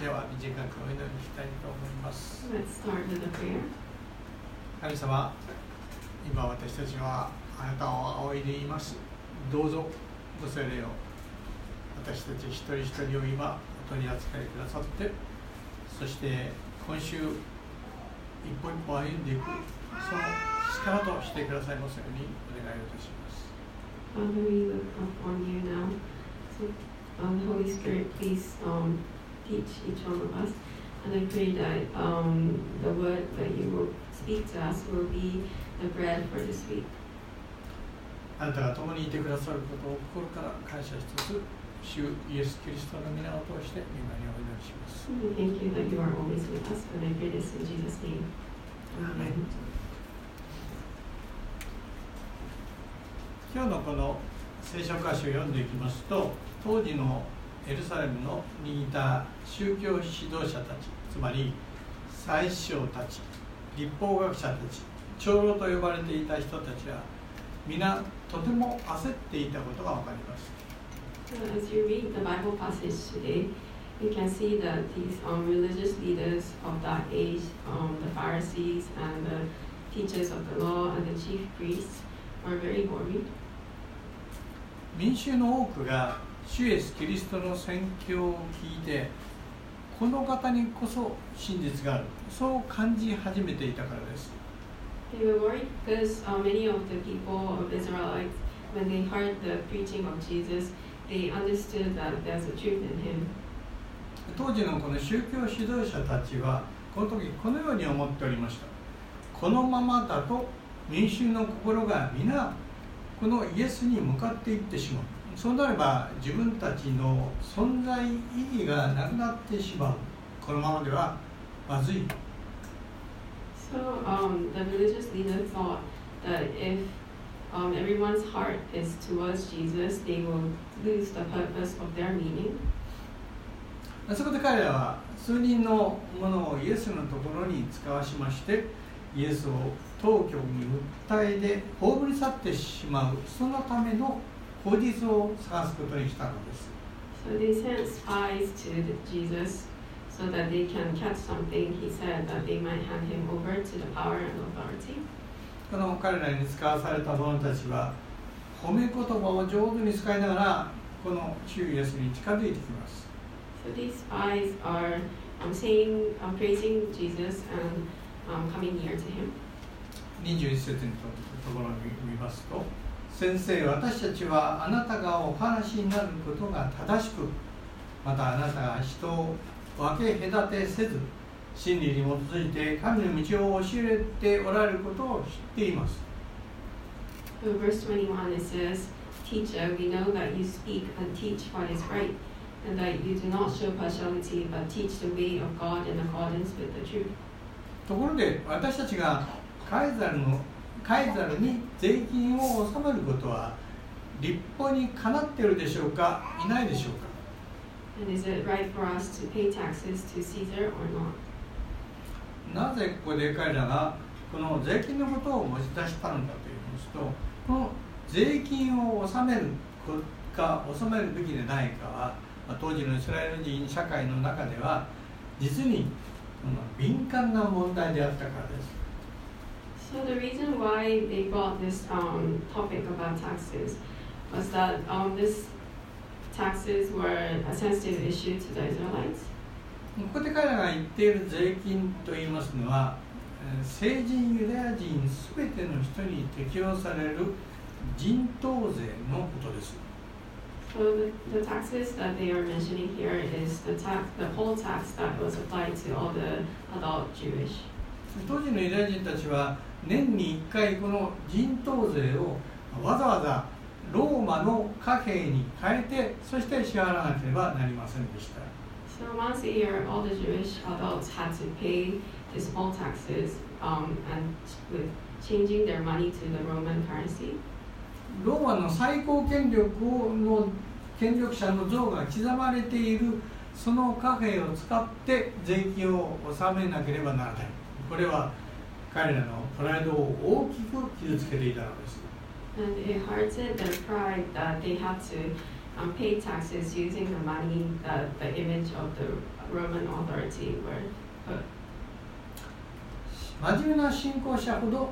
では短くお祈りしたいと思います.神様今私たちはあなたを仰いでいます。どうぞご精霊を。私たち一人一人を今お取り扱いくださって。そして今週一歩一歩歩んでいく。その力としてくださいますようにお願いをいたします。Father, we look upon you now. So, um, Holy Spirit, please um, teach each one of us. And I pray that um, the word that you will speak to us will be the bread for this week. あなたが共にいてくださることを心から感謝しつつ主イエス・キリストの皆を通して今にお祈りします thank you that you are always with us. And I pray this in Jesus' name. Amen. 今日のこの聖書箇所を読んでいきますと当時のエルサレムのにい宗教指導者たちつまり宰相たち立法学者たち長老と呼ばれていた人たちはみなとても焦っていたことがわかります。民衆の多くが主イエス・キリストの宣教を聞いてこの方にこそ真実がある。そう感じ始めていたからです。当時のこの宗教指導者たちはこの時このように思っておりました。このままだと民衆の心が皆このイエスに向かっていってしまう。そうなれば自分たちの存在意義がなくなってしまうこのままではまずい So um, the religious leader thought that if um, everyone's heart is towards Jesus, they will lose the purpose of their meaning. そこで彼らは数人のものをイエスのところに使わしましてイエスを当局に訴えで葬り去ってしまうそのための口実を探すことにしたのです So they sent spies to Jesus so that they can catch something. He said that they might hand him over to the power and authority. この彼らに使わされた者たちは褒め言葉を上手に使いながらこの主イエスに近づいてきます So these spies are um, saying, um, praising Jesus and um, coming near to him. 21節のところを見ますと先生私たちはあなたがお話になることが正しくまたあなたが人を分け隔てせず真理に基づいて神の道を教えておられることを知っています verse 21 it says, Teacher, we know that you speak and teach what is right, and that you do not show partiality, but teach the way of God in accordance with the truth. ところで私たちがカイザルのカイザルに税金を納めることは立法にかなっているでしょうか？いないでしょうか？And is it right for us to pay taxes to Caesar or not? なぜここで彼らがこの税金のことを持ち出したのかと言いますとこの税金を納めるか納めるべきでないかは、まあ当時のイスラエル人社会の中では実に敏感な問題であったからです So the reason why they brought this um, topic about taxes was that um, this taxes were a sensitive issue to the Israelites. ここで彼らが言っている税金と言いますのはえー成人ユダヤ人全ての人に適用される人頭税のことです So the, the taxes that they are mentioning here is the tax, the whole tax that was applied to all the adult Jewish. 当時のユダヤ人たちは年に1回この人頭税をわざわざローマの貨幣に変えてそして支払わなければなりませんでした。ローマの最高権力の権力者の像が刻まれているその貨幣を使って税金を納めなければならない。これは彼らのプライドを大きく傷つけていたのです。真面目な信仰者ほど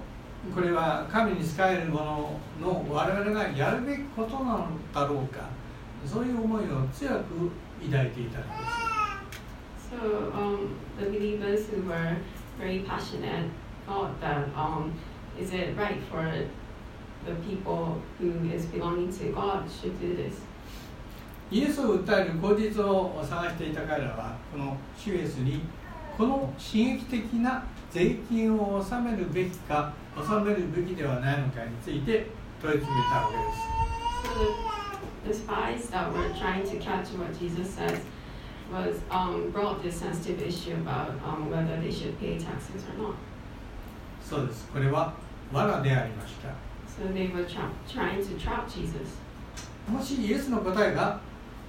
これは神に仕えるものの我々がやるべきことなのだろうかそういう思いを強く抱いていたのです。So, um, the thought that um, is it right for the people who is belonging to God should do this. イエスを訴える口実を探していた彼らはこの主イエスにこの刺激的な税金を納めるべきか納めるべきではないのかについて問い詰めたわけです So the, spies that were trying to catch what Jesus says was um, brought this sensitive issue about um, whether they should pay taxes or not. そうです。これは罠でありました。So they were trying to trap Jesus. もしイエスの答えが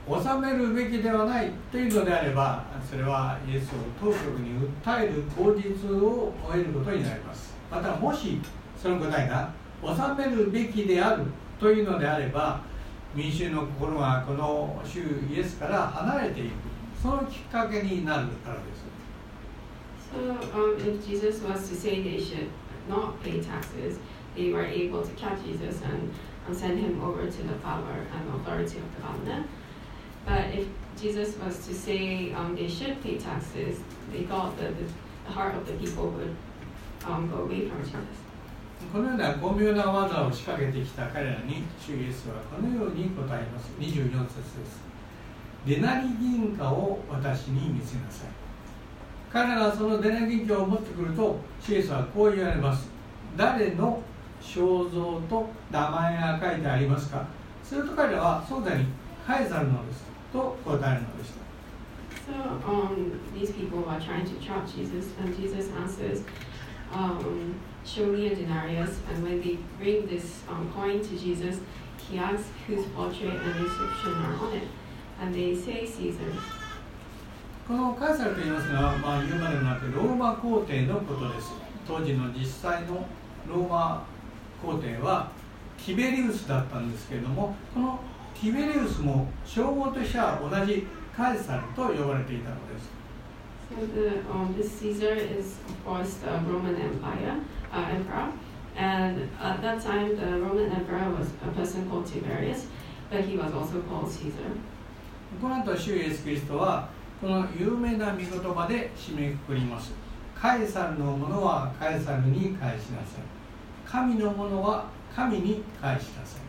納めるべきではないというのであればそれはイエスを当局に訴える口実を終えることになります。またもしその答えが納めるべきであるというのであれば民衆の心がこの主イエスから離れていく。そのきっかけになるからです um, if Jesus was to say they should not pay taxes, they were able to catch Jesus and, and send him over to the power and authority of the governor. But if Jesus was to say um, they should pay taxes, they thought that the, the heart of the people would um, go away from Jesus. このような巧妙な技を仕掛けてきた彼らに主イエスはこのように答えます24節ですデナリ銀貨を私に見せなさい 彼らがそのデナリ銀貨を持ってくると主イエスはこう言われます誰の肖像と名前が書いてありますかすると彼らはそうだにカエサルのですと答えるのでした So um, these people are trying to trap Jesus, and Jesus answers, um, "Show me a denarius." And when they bring this um, coin to Jesus, he asks whose portrait and inscription are on it, and they say Caesar. このカエサルと言いますのは、まあ、言うまでもなくローマ皇帝のことです当時の実際のローマ皇帝はティベリウスだったんですけれどもこのティベリウスも称号としては同じカエサルと呼ばれていたのです So the um, this Caesar is of course the Roman Empire uh, emperor, and at that time the Roman emperor was a person called Tiberius, but he was also called Caesar. この後主イエスキリストはこの有名な御言葉で締めくくりますカエサルのものはカエサルに返しなさい神のものは神に返しなさい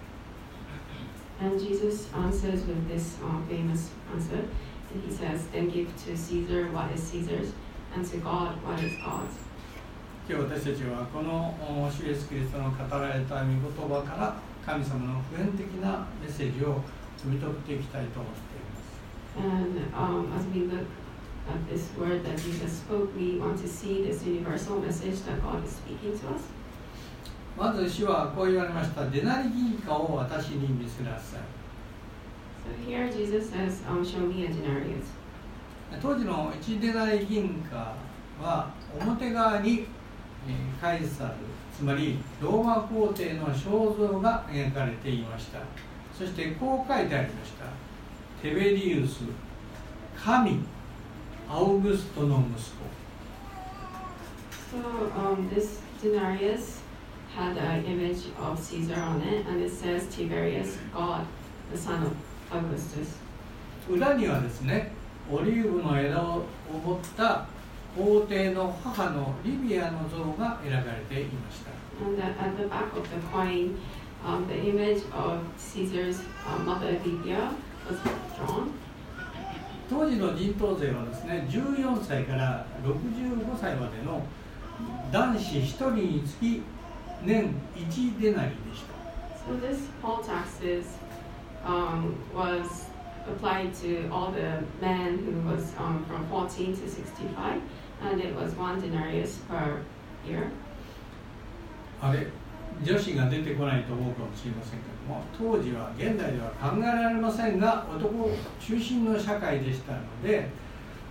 And Jesus answers with this uh, famous answer. And he says, Then give to Caesar what is Caesar's, and to God what is God's. 今日私たちはこのお主イエスキリストの語られた御言葉から神様の普遍的なメッセージを読み取っていきたいと思っています And um, as we look at this word that Jesus spoke, we want to see this universal message that God is speaking to us. まず主はこう言われましたデナリ銀貨を私に見せなさい So here Jesus says, um, Show me a denarius. 当時の1デナリ銀貨は表側にえーカイサルつまりローマ皇帝の肖像が描かれていましたそしてこう書いてありましたテベリウス神アウグストの息子 So um, this denarius had an image of Caesar on it, and it says Tiberius, God, the son of Augustus. 裏にはですねオリーブの枝を持った皇帝の母のリビアの像が描かれていました And at the back of the coin, um, the image of Caesar's uh, mother Livia. 当時の人頭税はですね14歳から65歳までの男子1人につき年1デナリでした So this poll taxes um, was applied to all the men who was um, from 14 to 65, and it was one denarius per year. あれ女子が出てこないと思うかもしれませんけども当時は現代では考えられませんが男中心の社会でしたので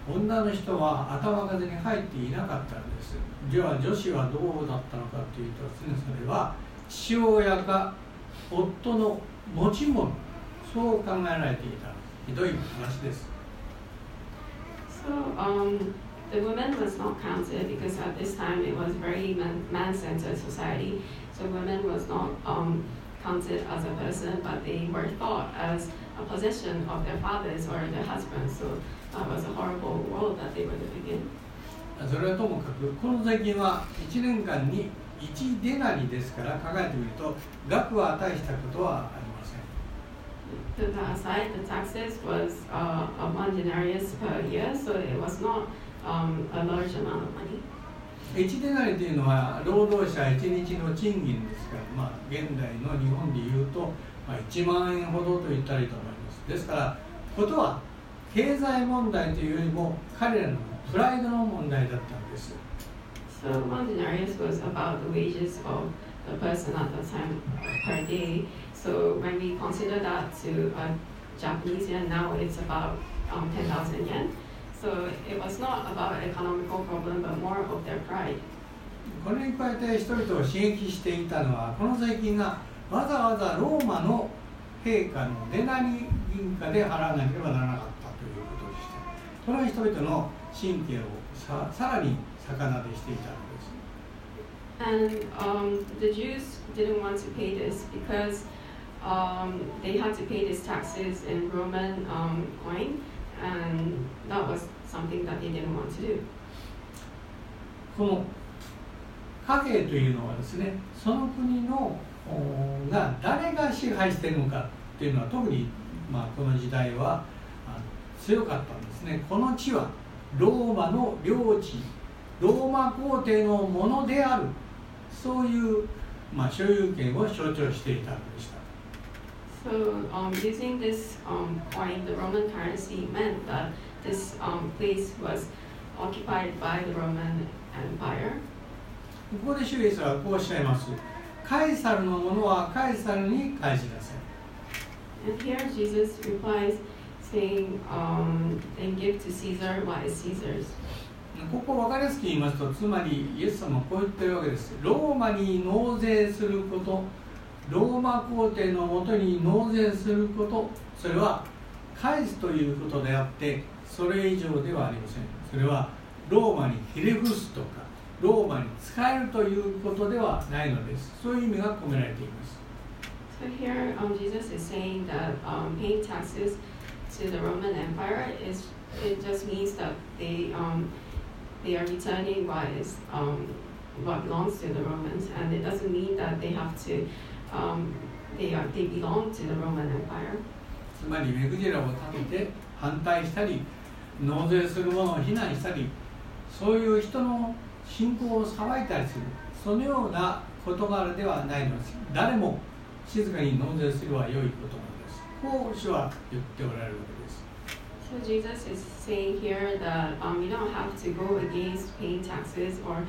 女の人は頭数に入っていなかったんです。では女子はどうだったのかというとですねそれは父親か夫の持ち物そう考えられていた。ひどい話です。So um, the woman was not counted because at this time it was very man- man-centered society. So women was not um, counted as a person, but they were thought as a possession of their fathers or their husbands. So that was a horrible world that they were living in. それはともかくこの税金は1年間に1デナリですから考えてみると額は大したことはありません the aside, the taxes was uh, one denarius per year, so it was not um, a large amount of money. 1デナリというのは労働者1日の賃金ですから、まあ、現代の日本でいうと、まあ、1万円ほどと言ったらいいと思いますですからことは経済問題というよりも彼らのプライドの問題だったんです So one denarius was about the wages of the person at the time per day. So when we consider that to a Japanese yen, now it's about um, 10,000 yen. これに加えて人々を刺激していたのはこの税金がわざわざローマの陛下の出なり銀貨で払わなければならなかったということでした。この人々の神経をさ,さらに逆なでしていたのです。And, um, the Jews and that was something that he didn't want to do. この貨幣というのはですねその国のが誰が支配しているのかっていうのは特に、まあ、この時代は強かったんですね。この地はローマの領地ローマ皇帝のものである。そういう、まあ、所有権を象徴していたのでした。So um, using this um, coin, the Roman currency meant that this um, place was occupied by the Roman Empire. ここで主イエスはこうおっしゃいますカエサルのものはカエサルに返しなさい And here Jesus replies, saying, um, "Then give to Caesar what is Caesar's." ここ分かりやすく言いますとつまりイエス様はこう言ってるわけですローマに納税することローマ皇帝のもとに納税することそれは返すということであってそれ以上ではありませんそれはローマにひれ伏すとかローマに使えるということではないのですそういう意味が込められています So here, um, Jesus is saying that um, paying taxes to the Roman Empire is it just means that they um, they are returning what is um, what belongs to the Romans, and it doesn't mean that they have to um, they are they belong to the Roman Empire. つまり目くじらを立てて反対したり納税する者を非難したりそういう人の信仰を裁いたりするそのような事柄ではないのです誰も静かに納税するは良いことなのですこう主は言っておられるわけです So Jesus is saying here that um, you don't have to go against paying taxes or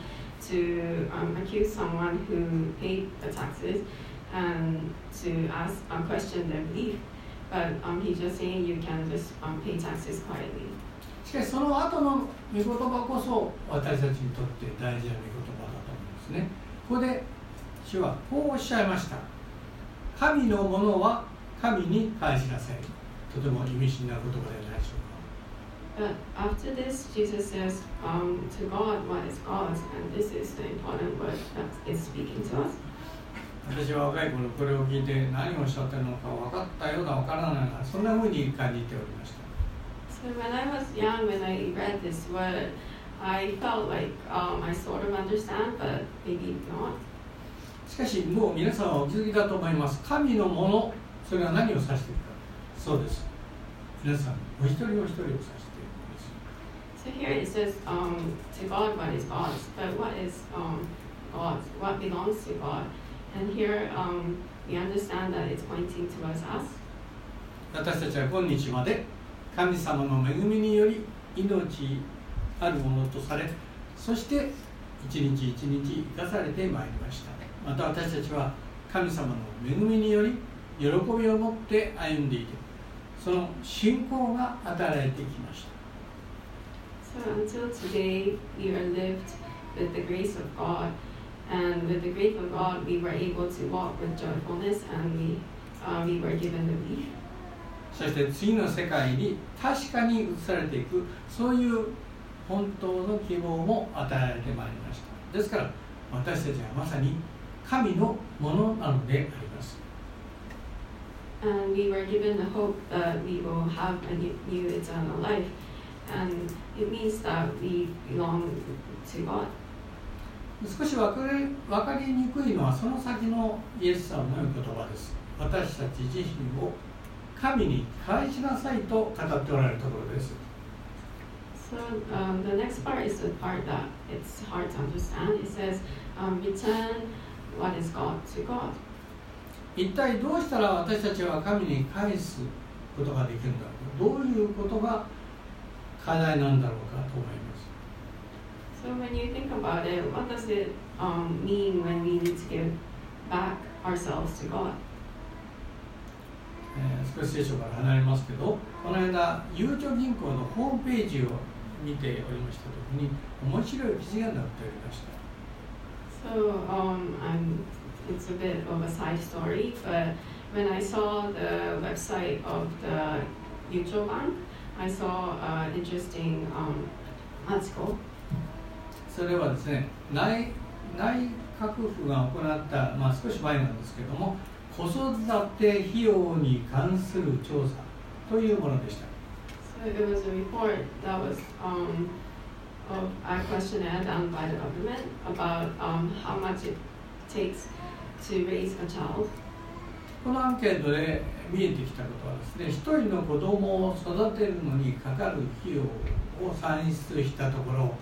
to um, accuse someone who paid the taxes and to ask um, question their belief. But um, he's just saying you can just um, pay taxes quietly. しかしその後の御言葉こそ私たちにとって大事な御言葉だと思うんですねここで主はこうおっしゃいました神のものは神に返しなさいとても意味深な言葉ではないでしょうか But after this, Jesus says, um, to God, what is God's? And this is the important word that is speaking to us. 私は若い頃これを聞いて何をおっしゃってるのか分かったような分からないようなそんなふうに感じておりました。しかしもう皆さんはお気づきだと思います。神のもの、それは何を指しているか。そうです。皆さん、お一人お一人を指しているんです。So here it says,、私たちは今日まで神様の恵みにより命あるものとされそして一日一日生かされてまいりましたまた私たちは神様の恵みにより喜びを持って歩んでいてその信仰が働いてきました。And with the grace of God, we were able to walk with joyfulness and we, uh, we were given the belief. そして次の世界に確かに移されていくそういう本当の希望も与えられてまいりましたですから私たちはまさに神のものなのであります And we were given the hope that we will have a new, new eternal life. And it means that we belong to God. 少し分かり分かりにくいのはその先のイエス様の言葉です私たち自身を神に返しなさいと語っておられるところです So um, the next part is the part that it's hard to understand. It says, um, return what is God to God. 一体どうしたら私たちは神に返すことができるんだろうどういうことが課題なんだろうかと思います So when you think about it, what does it um, mean when we need to give back ourselves to God? 少し聖書から離れますけどこの間ゆうちょ銀行のホームページを見ておりました時に面白い記事が載っておりました。So, um, it's a bit of a side story, but when I saw the website of the Yucho Bank, I saw an interesting um, article それはですね内,内閣府が行った、まあ、少し前なんですけれども子育て費用に関する調査というものでした。このアンケートで見えてきたことはですね、一人の子供を育てるのにかかる費用を算出したところ、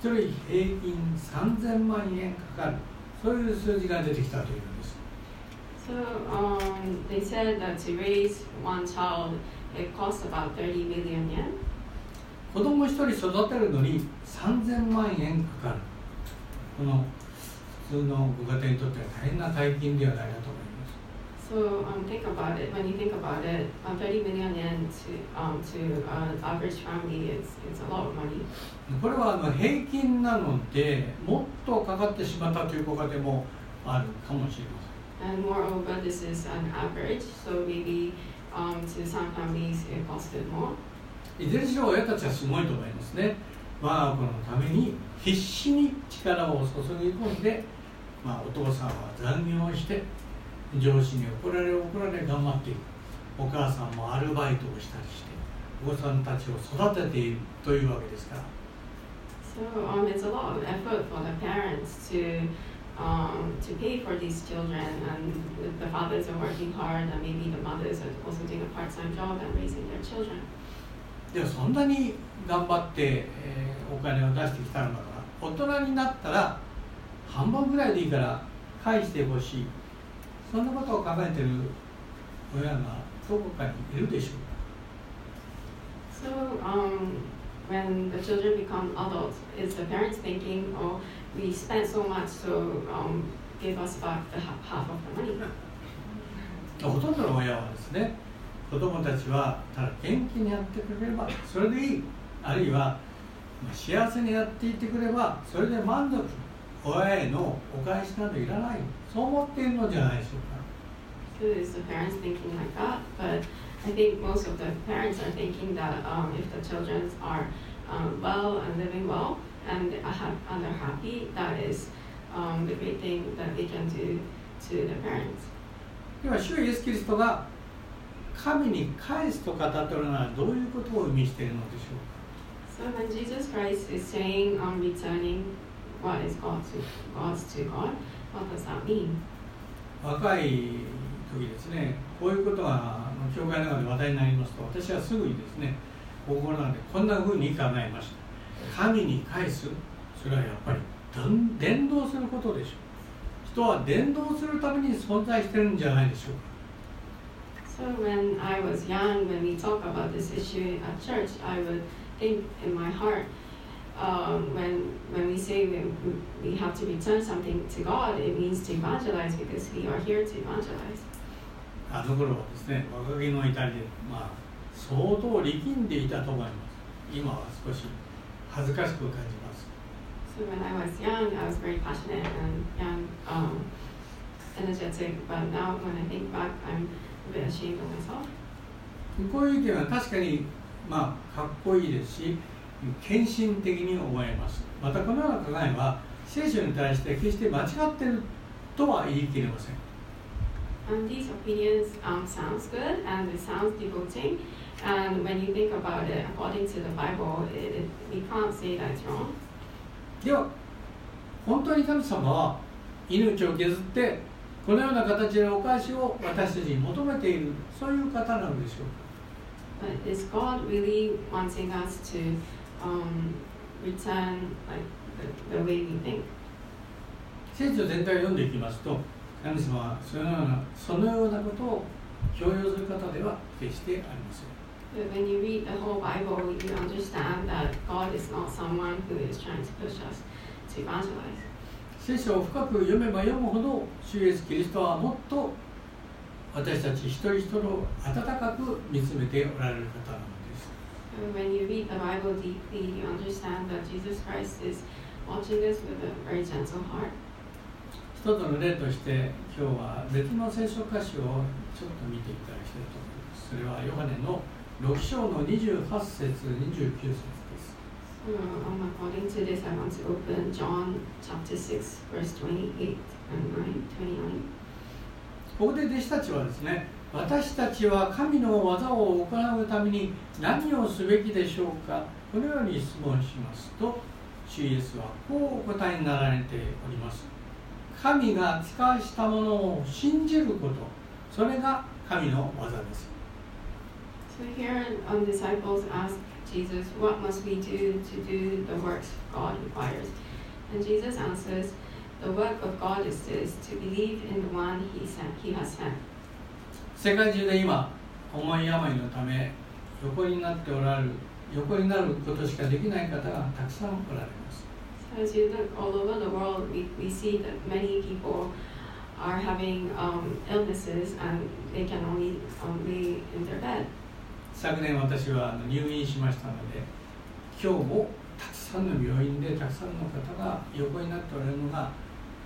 一人平均3000万円かかる。そういう数字が出てきたというんです。So um, they said that to raise one child, it costs about 30 million yen. 子供一人育てるのに3000万円かかる。この普通のご家庭にとっては大変な大金ではないかと。思います So um, think about it. When you think about it, uh, 30 million yen to um, to an average family is it's a lot of money. これはあの平均なのでもっとかかってしまったというご家庭もあるかもしれません And moreover, this is an average, so maybe um, to some families it costed more. いずれにしろ親たちはすごいと思いますね我が子のために必死に力を注ぎ込んで、まあ、お父さんは残業をして上司に怒られ怒られ頑張っているお母さんもアルバイトをしたりしてお子さんたちを育てているというわけですから So um, it's a lot of effort for the parents to um, to pay for these children, and the fathers are working hard, and maybe the mothers are also doing a part-time job and raising their children. でもそんなに頑張って、えーお金を出してきたのだから大人になったら半分ぐらいでいいから返してほしいそんなことを考えてる親がどこかにいるでしょうか So um, when the children become adults, is the parents thinking, "Oh, we spent so much, so um, give us back the ha- half of the money"? ほとんどの親はですね子供たちはただ元気にやってくれればそれでいいあるいはまあ幸せにやっていてくればそれで満足親へのお返しなどいらないそう思っているのじゃないでしょうか So is the parents thinking like that? But I think most of the parents are thinking that um, if the children are um, well and living well and are ha- and are happy, that is um, the great thing that they can do to the parents. では主イエスキリストが神に返すと語っておるならどういうことを意味しているのでしょうか So when Jesus Christ is saying um, returning what is God to God's to God, what does that mean? 若い時ですねこういうことが教会の中で話題になりますと私はすぐにですね心の中でこんなふうに考えました神に返すそれはやっぱり伝伝道することでしょう人は伝道するために存在してるんじゃないでしょうか So when I was young, when we talk about this issue at church, I would think in my heart, um, when when we say we, we have to return something to God, it means to evangelize because we are here to evangelize. あの頃はですね若気の至りでまあ相当力んでいたと思います今は少し恥ずかしく感じます So when I was young, I was very passionate and young, um, energetic. But now, when I think back, I'm a bit ashamed of myself. こういう意見は確かにまあかっこいいですし献身的に思います。またこのような考えは聖書に対して決して間違っているとは言い切れません。では、本当に神様は命を削ってこのような形のお返しを私たちに求めているそういう方なんでしょうか、聖書全体を読んでいきますと、神様はそのような,ことを強要する方では決してありません。聖書を深く読めば読むほど、主イエス・キリストはもっと私たち一人一人を温かく見つめておられる方なんです。When you read the Bible deeply, you understand that Jesus Christ is watching us with a very gentle heart. 一つの例として今日は別の聖書歌詞をちょっと見ていただきたいと思いますそれはヨハネの6章の28節29節です So, um, according to this, I want to open John chapter 6, verse 28 and 9, 29. ここで弟子たちはですね私たちは神の技を行うために何をすべきでしょうかこのように質問しますと主イエスはこうお答えになられております神が使わしたものを信じることそれが神の技です So here, um, disciples ask Jesus, What must we do to do the works God requires? And Jesus answers, The work of God is this, to believe in the one he, sent, he has sent. 世界中で今重い病のため横になっておられる横になることしかできない方がたくさんおられます。昨年私は入院しましたので今日もたくさんの病院でたくさんの方が横になっておられるのが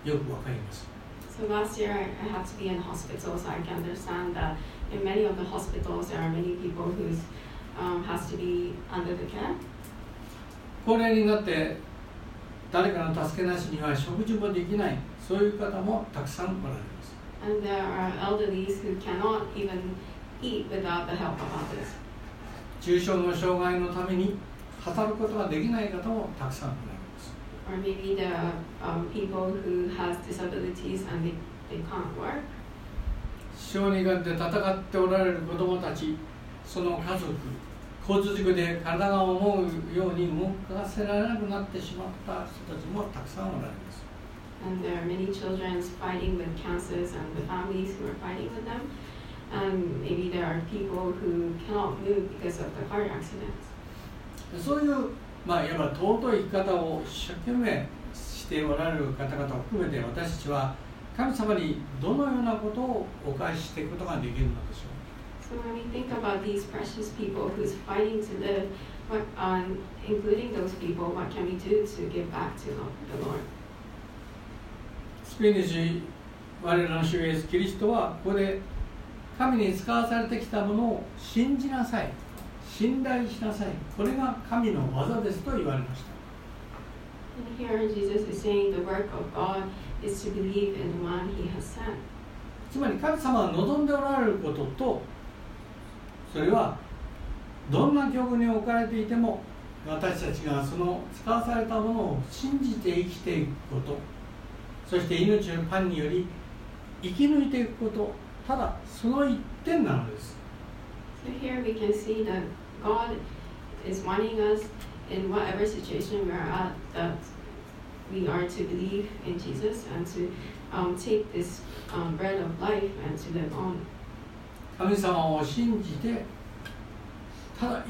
よくわかります。So last year I, I had to be in hospital, so I can understand that in many of the hospitals there are many people who um, has to be under the care. 高齢になって誰かの助けなしには食事もできないそういう方もたくさんおられます And there are elderlies who cannot even eat without the help of others. 重症の障害のために働くことができない方もたくさんおられます Or maybe there are um, people who has disabilities and they, they can't work. 小児がんで戦っておられる子どもたちその家族交通事故で体が思うように動かせられなくなってしまった人たちもたくさんおられます And there are many children fighting with cancers and the families who are fighting with them. And maybe there are people who cannot move because of the car accidents. そういう、 まあ、いわば尊い生き方を一生懸命しておられる方々を含めて私たちは神様にどのようなことをお返ししていくことができるのでしょう So when we think about these precious people who's fighting to live, what, um, including those people, what can we do to give back to the Lord? 救い主我らの主イエスキリストはここで神に使わされてきたものを信じなさい信頼しなさい。これが神の技ですと言われました。And here Jesus is saying the work of God is to believe in the one he has sent. つまり神様が望んでおられることとそれはどんな境遇に置かれていても私たちがその使わされたものを信じて生きていくことそして命のパンにより生き抜いていくことただその一点なのです。So here we can see that God is wanting us in whatever situation we are at that we are to believe in Jesus and to um, take this um, bread of life and to live on. 神様を信じてただ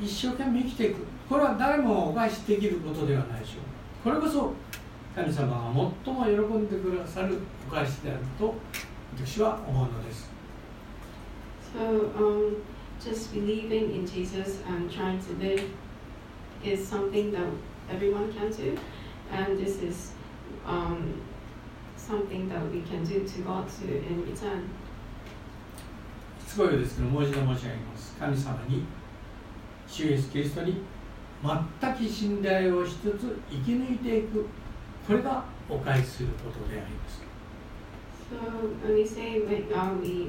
一生懸命生きていくこれは誰もお返しできることではないでしょうこれこそ神様が最も喜んでくださるお返しであると私は思うのです So um, just believing in Jesus and trying to live is something that everyone can do, and this is um, something that we can do to God to in return. 5 すごいですけどもう一度申し上げます神様に主イエスキリストに全く信頼をしつつ生き抜いていくこれがお返しすることであります So when we say when uh, we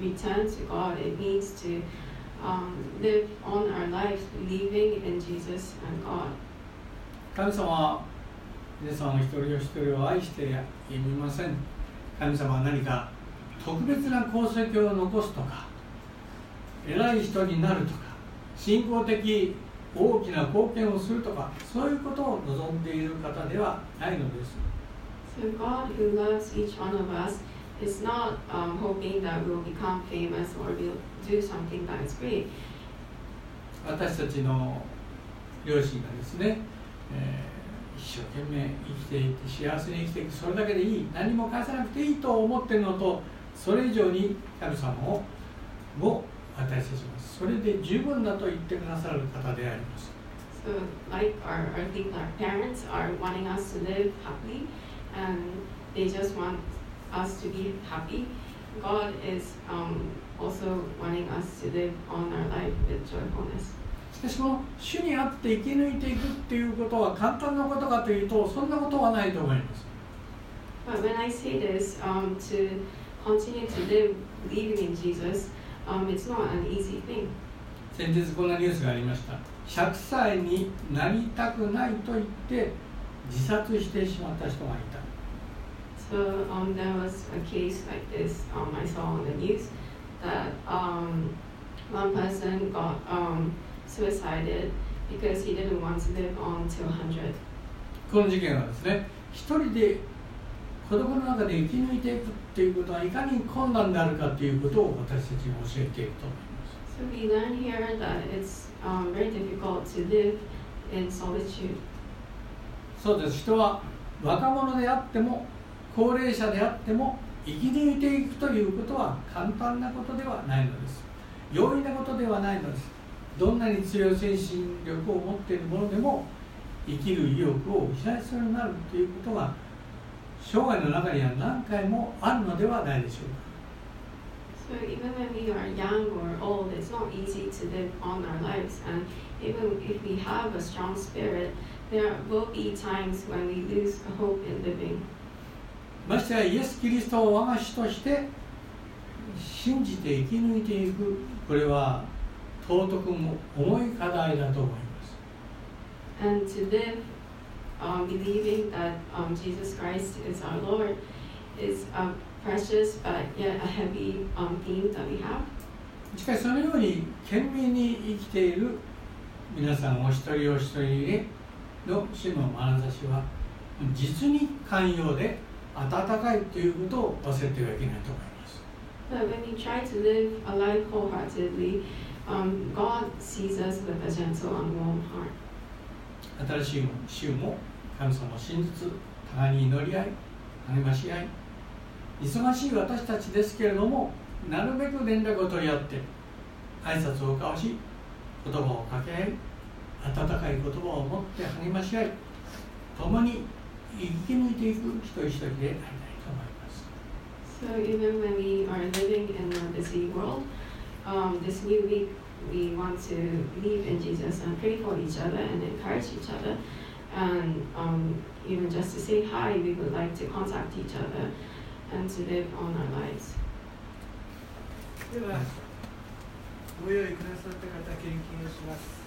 return to God, it means to um, live on our lives believing in Jesus and God. 神様は皆様一人お一人を愛してやみません神様は何か特別な功績を残すとか偉い人になるとか信仰的大きな貢献をするとかそういうことを望んでいる方ではないのです So God who loves each one of us is not um, hoping that we'll become famous or we'll do something that is great. 私たちの両親がですね、えー一生懸命生きていって幸せに生きていくそれだけでいい何も返さなくていいと思っているのとそれ以上に神様をも私たちますそれで十分だと言ってくださる方であります So, like our earthly our parents are wanting us to live happily and they just want しかしも、主にあって生き抜いていくということは簡単なことかというと、そんなことはないと思います。先日こんなニュースがありました。100歳になりたくないと言って自殺してしまった人がいた。So um, there was a case like this um, I saw on the news that um, one person got um, suicided because he didn't want to live on till 100. この事件はですね一人で孤独の中で生き抜いていくっていうことはいかに困難であるかということを私たちに教えていくと思います So we learn here that it's um, very difficult to live in solitude. そうです人は若者であっても高齢者であっても生き抜いていくということは簡単なことではないのです容易なことではないのですどんなに強い精神力を持っている者でも生きる意欲を失いそうになるということが生涯の中には何回もあるのではないでしょうか So even when we are young or old, it's not easy to live on our lives. And even if we have a strong spirit, there will be times when we lose hope in living. ましてやイエス・キリストを我が主として信じて生き抜いていくこれは尊くも重い課題だと思います And to live um, believing that um, Jesus Christ is our Lord is a precious but yet a heavy um, theme that we have. しかしそのように懸命に生きている皆さんお一人お一人への主の眼差しは実に寛容で温かいということを忘れてはいけないと思います But when we try to live a life wholeheartedly, um, God sees us with a gentle and warm heart. 新しい週も神様を信じつ互いに祈り合い励まし合い忙しい私たちですけれどもなるべく連絡を取り合って挨拶を交わし言葉を掛け合い温かい言葉を持って励まし合い共に生き抜いていく一人一人でありたいと思います So even when we are living in a busy world, um, this new week we want to believe in Jesus and pray for each other and encourage each other. And um, even just to say hi, we would like to contact each other and to live on our lives. では、ご用意くださった方、献金をします。